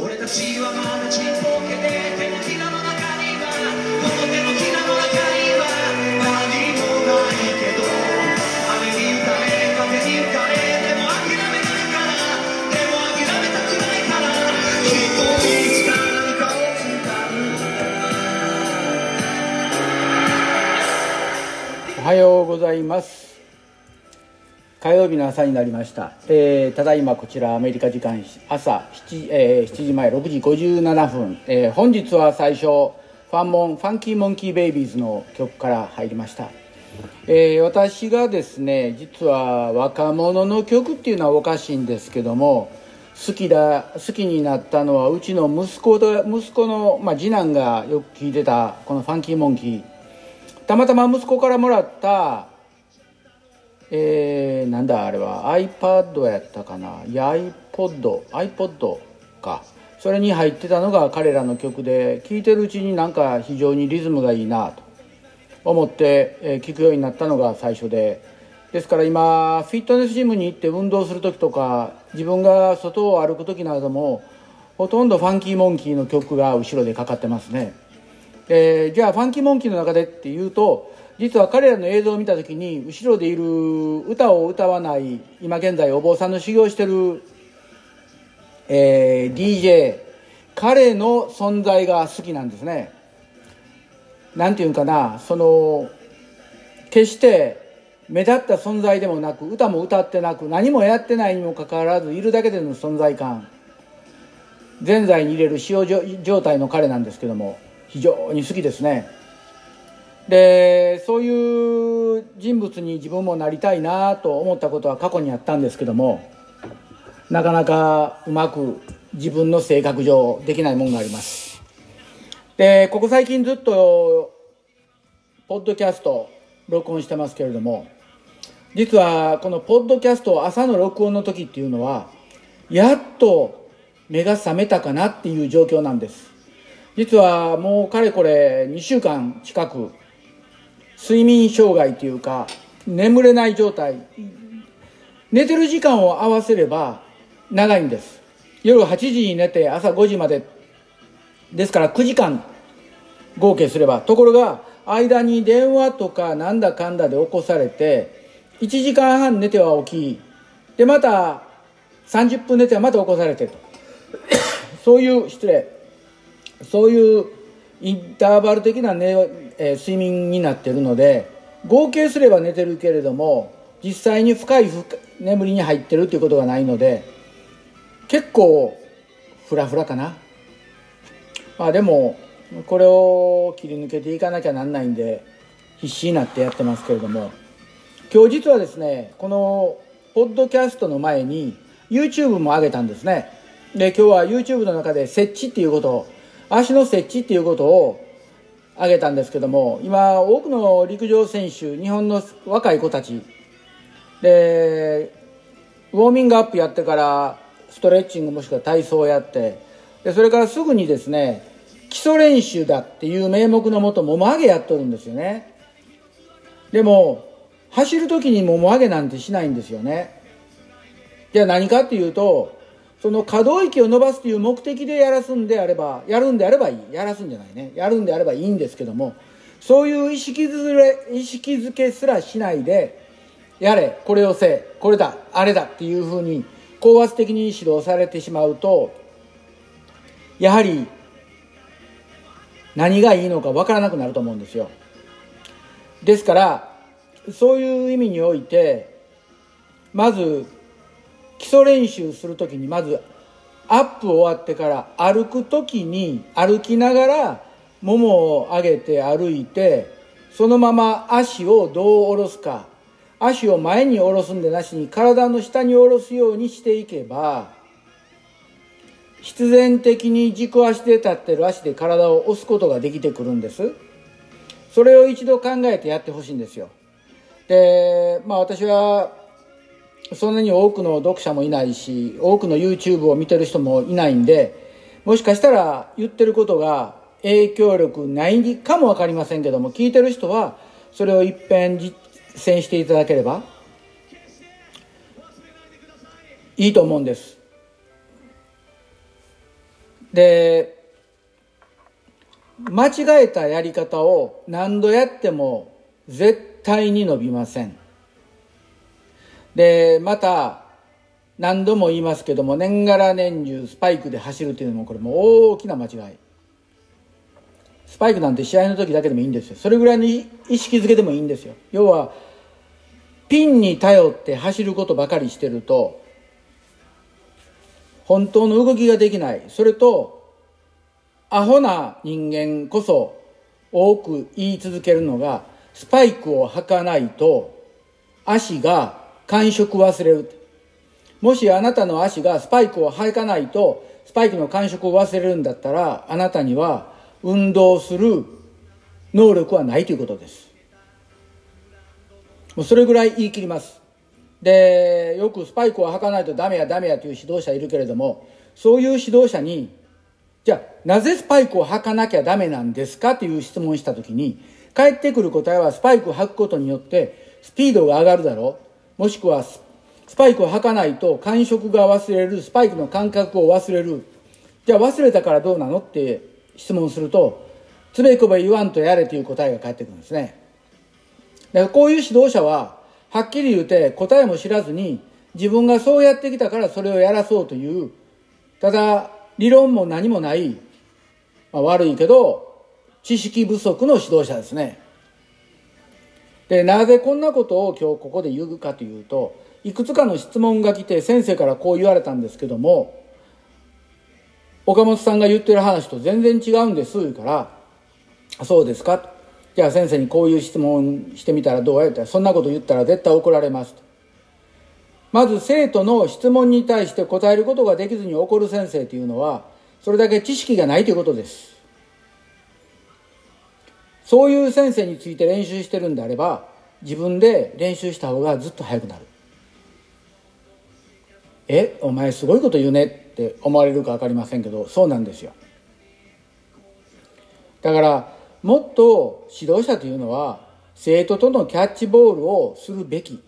俺たちはまだちっぽけで手のひらの中にはこの手のひらの中には何もないけど雨に打たれ風に打たれでも諦めないからでも諦めたくないからきっといつか何かを掴むおはようございます。火曜日の朝になりました、えーただいまこちらアメリカ時間朝 7,、えー7時前6時57分、えー本日は最初ファンモンファンキーモンキーベイビーズの曲から入りました、えー私がですね実は若者の曲っていうのはおかしいんですけども好きだ好きになったのはうちの息子と息子の、まあ、次男がよく聴いてたこの「ファンキーモンキー」たまたま息子からもらったえー、なんだあれは iPad やったかな？iPod iPod か。それに入ってたのが彼らの曲で聴いてるうちになんか非常にリズムがいいなと。思って、えーくようになったのが最初で。ですから今フィットネスジムに行って運動する時とか自分が外を歩く時などもほとんどファンキーモンキーの曲が後ろでかかってますね。でじゃあファンキーモンキーの中でっていうと実は彼らの映像を見た時に後ろでいる歌を歌わない今現在お坊さんの修行してる、えー DJ 彼の存在が好きなんですね。なんていうんかなその決して目立った存在でもなく歌も歌ってなく何もやってないにもかかわらずいるだけでの存在感。前在に入れる使用状態の彼なんですけども非常に好きですね。でそういう人物に自分もなりたいなと思ったことは過去にあったんですけどもなかなかうまく自分の性格上できないもんがあります。でここ最近ずっとポッドキャスト録音してますけれども実はこのポッドキャスト朝の録音の時っていうのはやっと目が覚めたかなっていう状況なんです。実はもうかれこれ2週間近く睡眠障害というか眠れない状態。寝てる時間を合わせれば長いんです。夜8時に寝て朝5時まで。ですから9時間合計すればところが間に電話とかなんだかんだで起こされて1時間半寝ては起きでまた30分寝てはまた起こされてと。そういう失礼。そういうインターバル的な、ねえー睡眠になっているので合計すれば寝てるけれども実際に深い深眠りに入ってるということがないので結構フラフラかな。まあでもこれを切り抜けていかなきゃなんないんで必死になってやってますけれども。今日実はですねこのポッドキャストの前に YouTube も上げたんですね。で今日は YouTube の中で設置っていうことを足の設置っていうことを挙げたんですけども今多くの陸上選手日本の若い子たちでウォーミングアップやってからストレッチングもしくは体操をやってでそれからすぐにですね基礎練習だっていう名目のもともも上げやっとるんですよね。でも走る時にもも上げなんてしないんですよね。じゃあ何かっていうとその可動域を伸ばすという目的でやらすんであればやるんであればいい。やらすんじゃないね。やるんであればいいんですけどもそういう意識づれ意識づけすらしないでやれこれをせこれだあれだっていうふうに高圧的に指導されてしまうとやはり何がいいのかわからなくなると思うんですよ。ですからそういう意味においてまず基礎練習するときにまずアップ終わってから歩くときに歩きながらももを上げて歩いてそのまま足をどう下ろすか。足を前に下ろすんでなしに体の下に下ろすようにしていけば必然的に軸足で立ってる足で体を押すことができてくるんです。それを一度考えてやってほしいんですよ。でまあ私はそんなに多くの読者もいないし多くの YouTube を見てる人もいないんでもしかしたら言ってることが影響力ないかも分かりませんけども聞いてる人はそれを一遍実践していただければいいと思うんです。で間違えたやり方を何度やっても絶対に伸びません。でまた何度も言いますけども年がら年中スパイクで走るというのもこれも大きな間違い。スパイクなんて試合の時だけでもいいんですよ。それぐらいの意識づけでもいいんですよ。要はピンに頼って走ることばかりしてると本当の動きができない。それとアホな人間こそ多く言い続けるのがスパイクを履かないと足が感触忘れる。もしあなたの足がスパイクを履かないとスパイクの感触を忘れるんだったらあなたには運動する能力はないということです。もうそれぐらい言い切ります。でよくスパイクを履かないとダメやダメやという指導者いるけれどもそういう指導者にじゃあなぜスパイクを履かなきゃダメなんですかという質問した時に返ってくる答えはスパイクを履くことによってスピードが上がるだろう。もしくはスパイクを履かないと感触が忘れるスパイクの感覚を忘れるじゃあ忘れたからどうなのって質問するとつべこべ言わんとやれという答えが返ってくるんですねだからこういう指導者ははっきり言うて答えも知らずに自分がそうやってきたからそれをやらそうというただ理論も何もない、まあ、悪いけど、知識不足の指導者ですね。で、なぜこんなことを今日ここで言うかというと、いくつかの質問が来て先生からこう言われたんですけども、岡本さんが言ってる話と全然違うんです、言うから、そうですか？じゃあ先生にこういう質問してみたらどうやったら、そんなこと言ったら絶対怒られますと。まず生徒の質問に対して答えることができずに怒る先生というのは、それだけ知識がないということです。そういう先生について練習してるんであれば、自分で練習した方がずっと早くなる。え、お前すごいこと言うねって思われるか分かりませんけど、そうなんですよ。だから、もっと指導者というのは、生徒とのキャッチボールをするべき。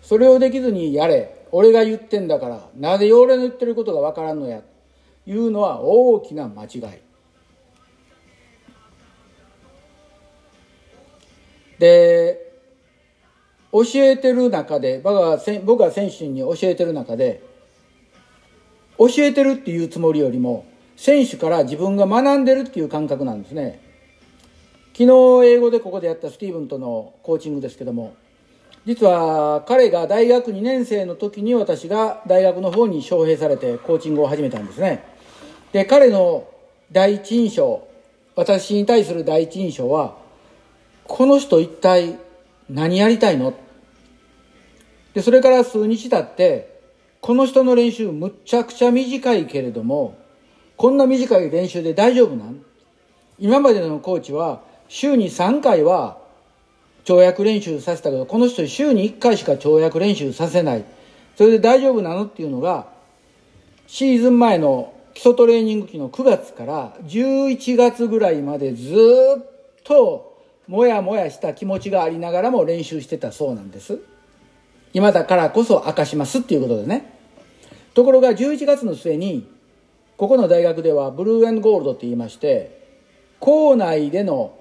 それをできずにやれ俺が言ってんだからなぜ俺の言ってることがわからんのやいうのは大きな間違いで教えてる中で僕は僕が選手に教えてる中で教えてるっていうつもりよりも選手から自分が学んでるっていう感覚なんですね昨日英語でここでやったスティーブンとのコーチングですけども実は彼が大学2年生の時に私が大学の方に招聘されてコーチングを始めたんですね。で、彼の第一印象、私に対する第一印象は、この人一体何やりたいの？で、それから数日経って、この人の練習むっちゃくちゃ短いけれども、こんな短い練習で大丈夫なん？今までのコーチは週に3回は跳躍練習させたけど、この人週に1回しか跳躍練習させない。それで大丈夫なのっていうのが、シーズン前の基礎トレーニング期の9月から11月ぐらいまでずっともやもやした気持ちがありながらも練習してたそうなんです。今だからこそ明かしますっていうことでね。ところが11月の末に、ここの大学ではブルーゴールドって言いまして、校内での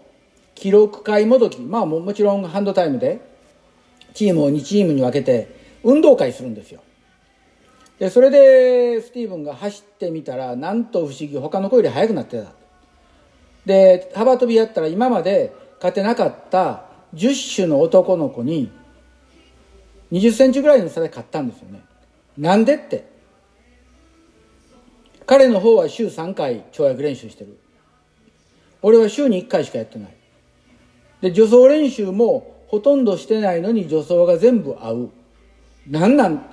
記録会もどき、まあももちろんハンドタイムで、チームを2チームに分けて、運動会するんですよ。で、それで、スティーブンが走ってみたら、なんと不思議、他の子より速くなってた。で、幅跳びやったら今まで勝てなかった10種の男の子に、20センチぐらいの差で勝ったんですよね。なんでって。彼の方は週3回跳躍練習してる。俺は週に1回しかやってない。で、助走練習もほとんどしてないのに助走が全部合う。なんなん？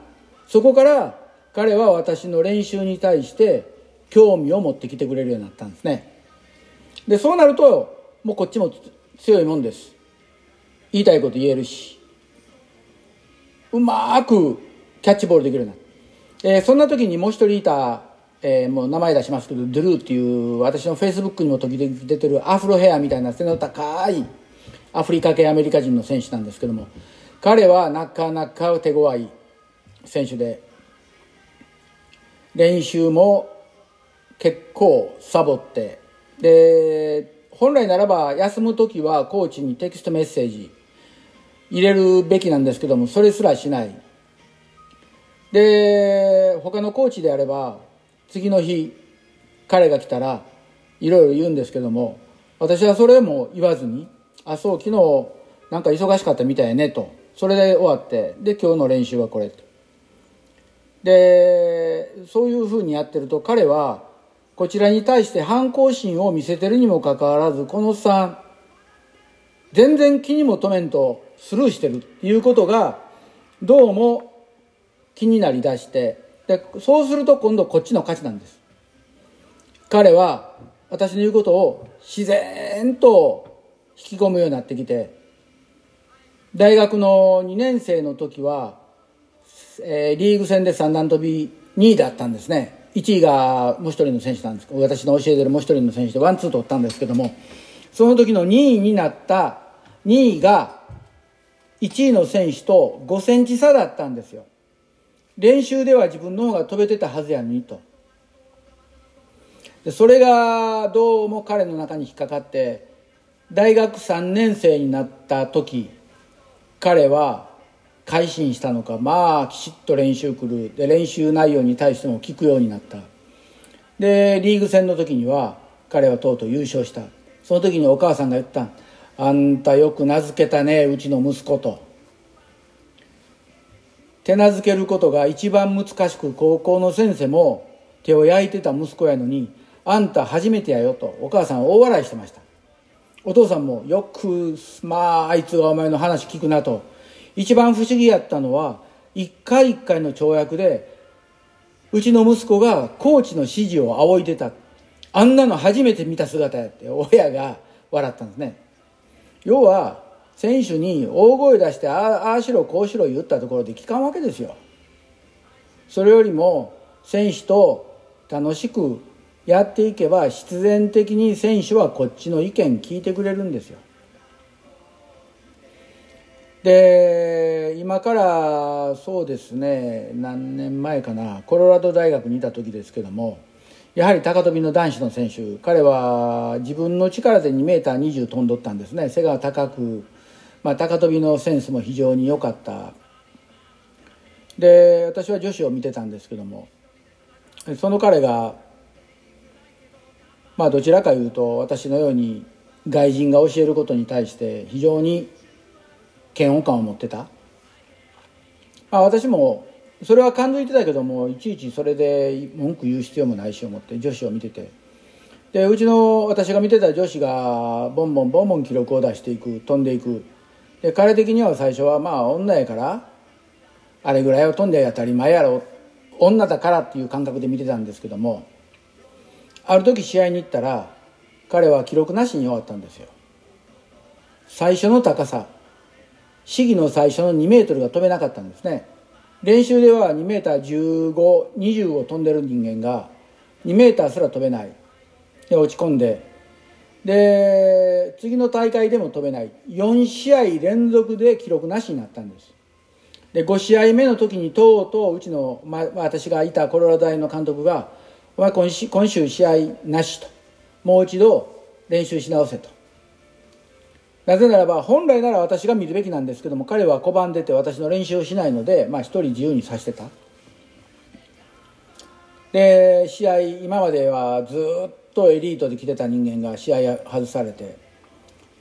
そこから彼は私の練習に対して興味を持ってきてくれるようになったんですね。で、そうなると、もうこっちも強いもんです。言いたいこと言えるし、うまくキャッチボールできるな。えー、そんな時にもう一人いた、えー、もう名前出しますけど、ドゥルーっていう私のフェイスブックにも時々出てるアフロヘアみたいな背の高いアフリカ系アメリカ人の選手なんですけども彼はなかなか手強い選手で練習も結構サボってで本来ならば休む時はコーチにテキストメッセージ入れるべきなんですけどもそれすらしない。で他のコーチであれば次の日彼が来たらいろいろ言うんですけども私はそれも言わずに「あそう昨日なんか忙しかったみたいね」と。それで終わってで今日の練習はこれと。でそういうふうにやってると彼はこちらに対して反抗心を見せてるにもかかわらずこのおっさん全然気にも留めんとスルーしてるっていうことがどうも気になりだしてでそうすると今度こっちの勝ちなんです。彼は私の言うことを自然と引き込むようになってきて大学の2年生の時は、えー、リーグ戦で三段跳び2位だったんですね。1位がもう一人の選手なんです。私の教えてるもう一人の選手でワンツー取ったんですけどもその時の2位になった2位が1位の選手と5センチ差だったんですよ。練習では自分の方が飛べてたはずやのにと。でそれがどうも彼の中に引っかかって大学3年生になった時彼は改心したのかまあきちっと練習来る。で練習内容に対しても聞くようになった。でリーグ戦の時には彼はとうとう優勝した。その時にお母さんが言った「あんたよく名付けたねうちの息子と」手なずけることが一番難しく高校の先生も手を焼いてた息子やのにあんた初めてやよとお母さん大笑いしてましたお父さんもよくまああいつがお前の話聞くなと一番不思議やったのは一回一回の跳躍でうちの息子がコーチの指示を仰いでた。あんなの初めて見た姿やって親が笑ったんですね。要は選手に大声出してああしろこうしろ言ったところで聞かんわけですよ。それよりも選手と楽しくやっていけば必然的に選手はこっちの意見聞いてくれるんですよ。で今からそうですね何年前かなコロラド大学にいた時ですけどもやはり高跳びの男子の選手彼は自分の力で 2m20 飛んどったんですね。背が高く、まあ、高跳びのセンスも非常に良かった。で私は女子を見てたんですけどもその彼がまあどちらかいうと私のように外人が教えることに対して非常に嫌悪感を持ってた、まあ、私もそれは感づいてたけどもいちいちそれで文句言う必要もないし思って女子を見てて。でうちの私が見てた女子がボンボンボンボン記録を出していく飛んでいく。で彼的には最初はまあ女やからあれぐらいを飛んで当たり前やろ女だからっていう感覚で見てたんですけどもある時試合に行ったら彼は記録なしに終わったんですよ。最初の高さ。試技の最初の2メートルが飛べなかったんですね。練習では2メーター1520を飛んでる人間が2メーターすら飛べない。で落ち込んで。で次の大会でも飛べない。4試合連続で記録なしになったんです。で5試合目の時にとうとううちの、まあ、私がいたコロラド大の監督が「お前今今週試合なし」と「もう一度練習し直せ」と。なぜならば本来なら私が見るべきなんですけども彼は拒んでて私の練習をしないのでまあ一人自由にさせてた。で試合今まではずっとエリートで来てた人間が試合外されて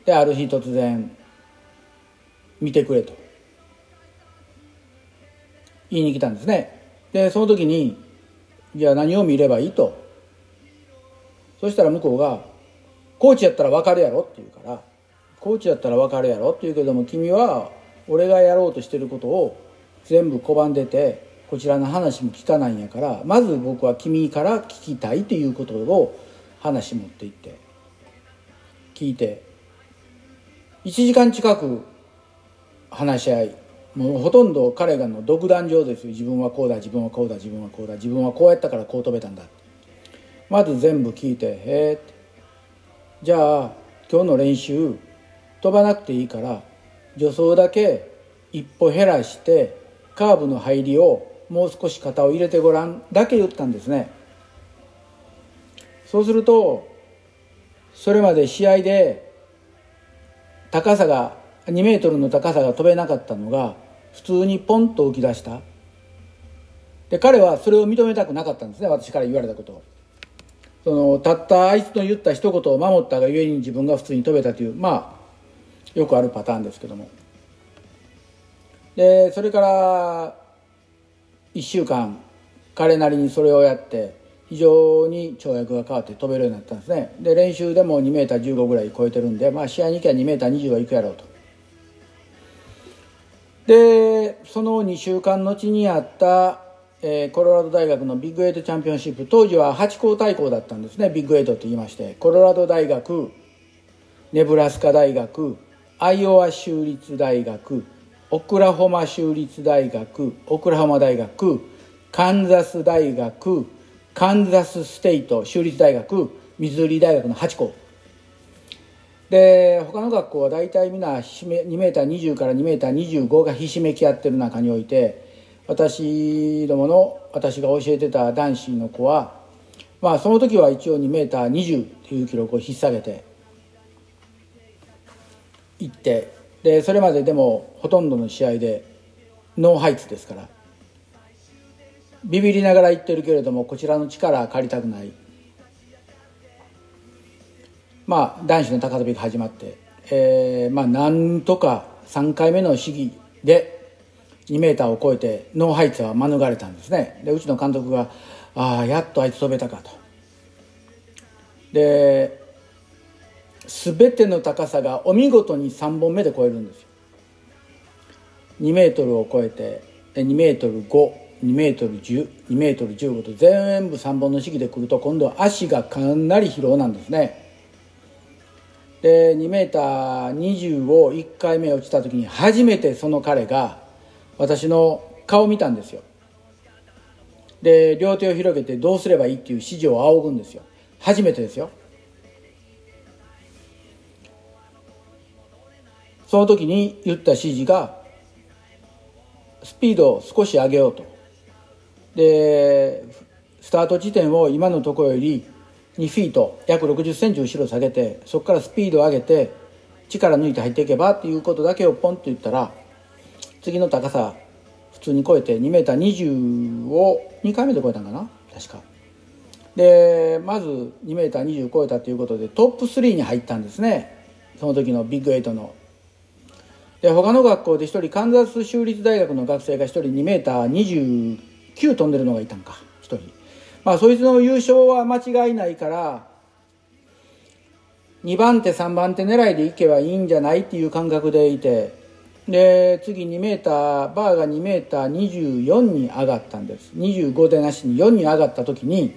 である日突然見てくれと。言いに来たんですね。でその時にじゃあ何を見ればいいと。そしたら向こうが「コーチやったら分かるやろ」って言うから「コーチやったら分かるやろ」って言うけども君は俺がやろうとしてることを全部拒んでてこちらの話も聞かないんやからまず僕は君から聞きたいということを話持っていって聞いて1時間近く話し合いもうほとんど彼がの独壇場ですよ。自分はこうだ自分はこうだ自分はこうだ自分はこうやったからこう飛べたんだまず全部聞いて「へえ」「じゃあ今日の練習飛ばなくていいから助走だけ一歩減らしてカーブの入りをもう少し肩を入れてごらん」だけ言ったんですね。そうするとそれまで試合で高さが2メートルの高さが飛べなかったのが普通にポンと浮き出した。で彼はそれを認めたくなかったんですね私から言われたことを。そのたったあいつの言った一言を守ったがゆえに自分が普通に飛べたという。まあよくあるパターンですけども。でそれから1週間彼なりにそれをやって非常に跳躍が変わって飛べるようになったんですね。で練習でも 2m15 ぐらい超えてるんで、まあ、試合に行けば 2m20 はいくやろうと。でその2週間後にあったえー、コロラド大学のビッグエイトチャンピオンシップ当時は8校対抗だったんですねビッグエイトと言いまして。コロラド大学ネブラスカ大学アイオワ州立大学オクラホマ州立大学オクラホマ大学カンザス大学カンザスステイト州立大学ミズーリ大学の8校。で他の学校は大体みんな2メーター20から2メーター25がひしめき合ってる中において私どもの私が教えてた男子の子はまあその時は一応2メーター20っていう記録を引っ提げて行ってでそれまででもほとんどの試合でノーハイツですからビビりながら言ってるけれどもこちらの力は借りたくない。まあ男子の高跳びが始まって、えー、まあなんとか3回目の試技で2メーターを超えてノーハイツは免れたんですね。でうちの監督が「ああやっとあいつ飛べたか」と。で全ての高さがお見事に3本目で超えるんですよ。2メートルを超えて2メートル52メートル102メートル15と全部3本の式で来ると今度は足がかなり疲労なんですね。で2メーター20を1回目落ちた時に初めてその彼が私の顔を見たんですよ。で両手を広げてどうすればいいっていう指示を仰ぐんですよ。初めてですよ。その時に言った指示がスピードを少し上げようと。でスタート地点を今のところより2フィート約6 0センチ後ろ下げてそこからスピードを上げて力抜いて入っていけばっていうことだけをポンと言ったら次の高さ普通に超えて 2m20 を2回目で超えたんかな？確か。でまず 2m20 超えたということでトップ3に入ったんですね。その時のビッグ8の。で他の学校で1人カンザス州立大学の学生が1人 2m29 飛んでるのがいたんか1人。まあそいつの優勝は間違いないから2番手3番手狙いでいけばいいんじゃないっていう感覚でいてで次2メーターバーが2メーター24に上がったんです。25でなしに4に上がった時に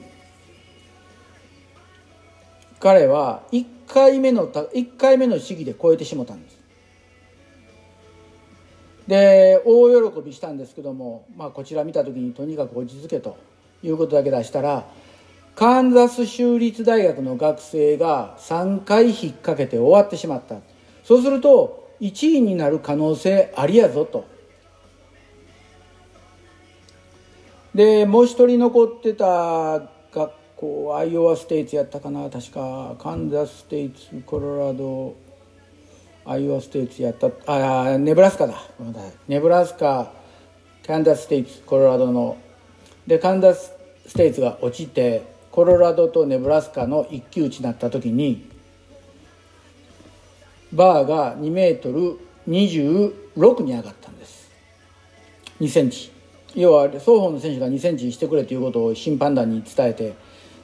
彼は1回目の1回目の試技で超えてしもたんです。で大喜びしたんですけども、まあ、こちら見た時にとにかく落ち着けということだけ出したらカンザス州立大学の学生が3回引っ掛けて終わってしまった。そうすると1位になる可能性ありやぞと。でもう一人残ってた学校アイオワステイツやったかな確か。カンザスステイツコロラドアイオワステイツやったあネブラスカだ。ネブラスカカンザスステイツコロラドの。でカンザスステイツが落ちてコロラドとネブラスカの一騎打ちになった時にバーが2メートル26に上がったんです。2センチ。要は双方の選手が2センチしてくれということを審判団に伝えて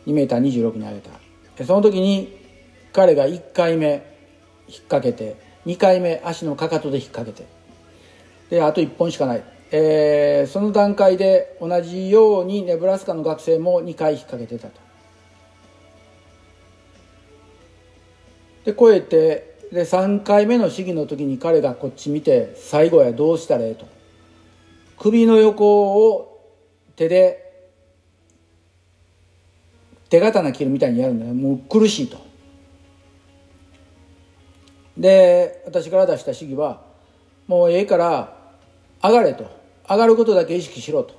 2メーター26に上げた。その時に彼が1回目引っ掛けて2回目足のかかとで引っ掛けて。であと1本しかない、えー、その段階で同じようにネブラスカの学生も2回引っ掛けてたと。で超えてで3回目の試技の時に彼がこっち見て最後やどうしたらええと。首の横を手で手刀切るみたいにやるんだよ。もう苦しいと。で私から出した試技はもうええから上がれと。上がることだけ意識しろと。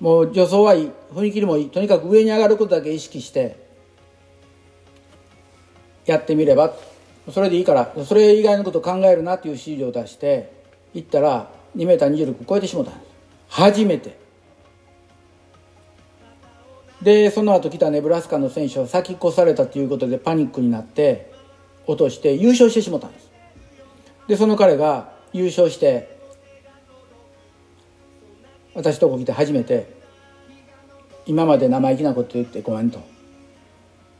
もう助走はいい。踏切もいい。とにかく上に上がることだけ意識してやってみれば。それでいいから。それ以外のことを考えるなっていう指示を出して行ったら2メーター26超えてしもたんです。初めて。でその後来たネブラスカの選手は先越されたということでパニックになって落として優勝してしもたんです。でその彼が優勝して私とこ来て初めて今まで生意気なこと言ってごめんと。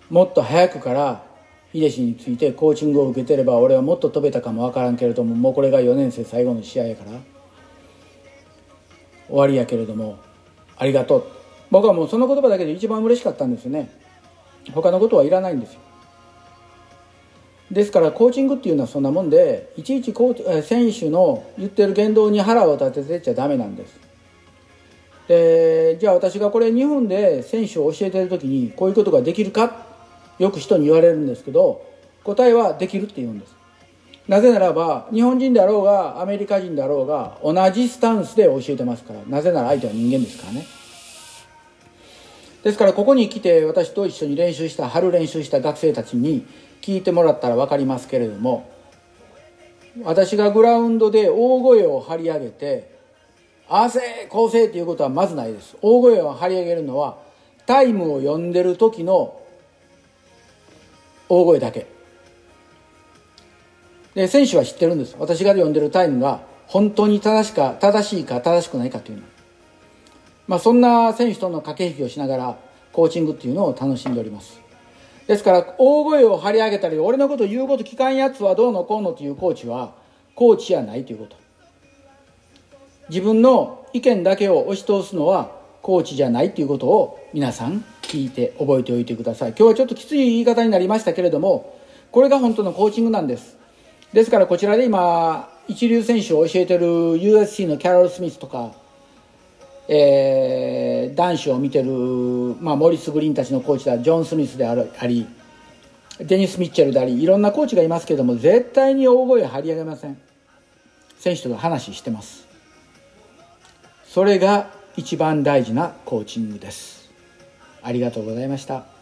もっと早くから秀氏についてコーチングを受けてれば俺はもっと飛べたかも分からんけれどももうこれが4年生最後の試合やから終わりやけれどもありがとう。僕はもうその言葉だけで一番嬉しかったんですよね。他のことはいらないんですよ。ですからコーチングっていうのはそんなもんでいちいちコー選手の言ってる言動に腹を立ててちゃダメなんです。でじゃあ私がこれ日本で選手を教えてる時にこういうことができるか？よく人に言われるんですけど答えはできるって言うんです。なぜならば日本人であろうがアメリカ人であろうが同じスタンスで教えてますから。なぜなら相手は人間ですからね。ですからここに来て私と一緒に練習した春練習した学生たちに聞いてもらったら分かりますけれども私がグラウンドで大声を張り上げてあせ構成っていうことはまずないです。大声を張り上げるのはタイムを読んでる時の大声だけ。で選手は知ってるんです。私が読んでるタイムが本当に正しか正しいか正しくないかというのまあそんな選手との駆け引きをしながらコーチングっていうのを楽しんでおります。ですから大声を張り上げたり俺のこと言うこと聞かんやつはどうのこうのというコーチはコーチじゃないということ。自分の意見だけを押し通すのはコーチじゃないということを皆さん聞いて覚えておいてください。今日はちょっときつい言い方になりましたけれどもこれが本当のコーチングなんです。ですからこちらで今一流選手を教えてる USC のキャロル・スミスとか、えー、男子を見てる、まあ、モリス・グリーンたちのコーチだジョン・スミスでありデニス・ミッチェルでありいろんなコーチがいますけども絶対に大声張り上げません。選手と話してます。それが一番大事なコーチングです。ありがとうございました。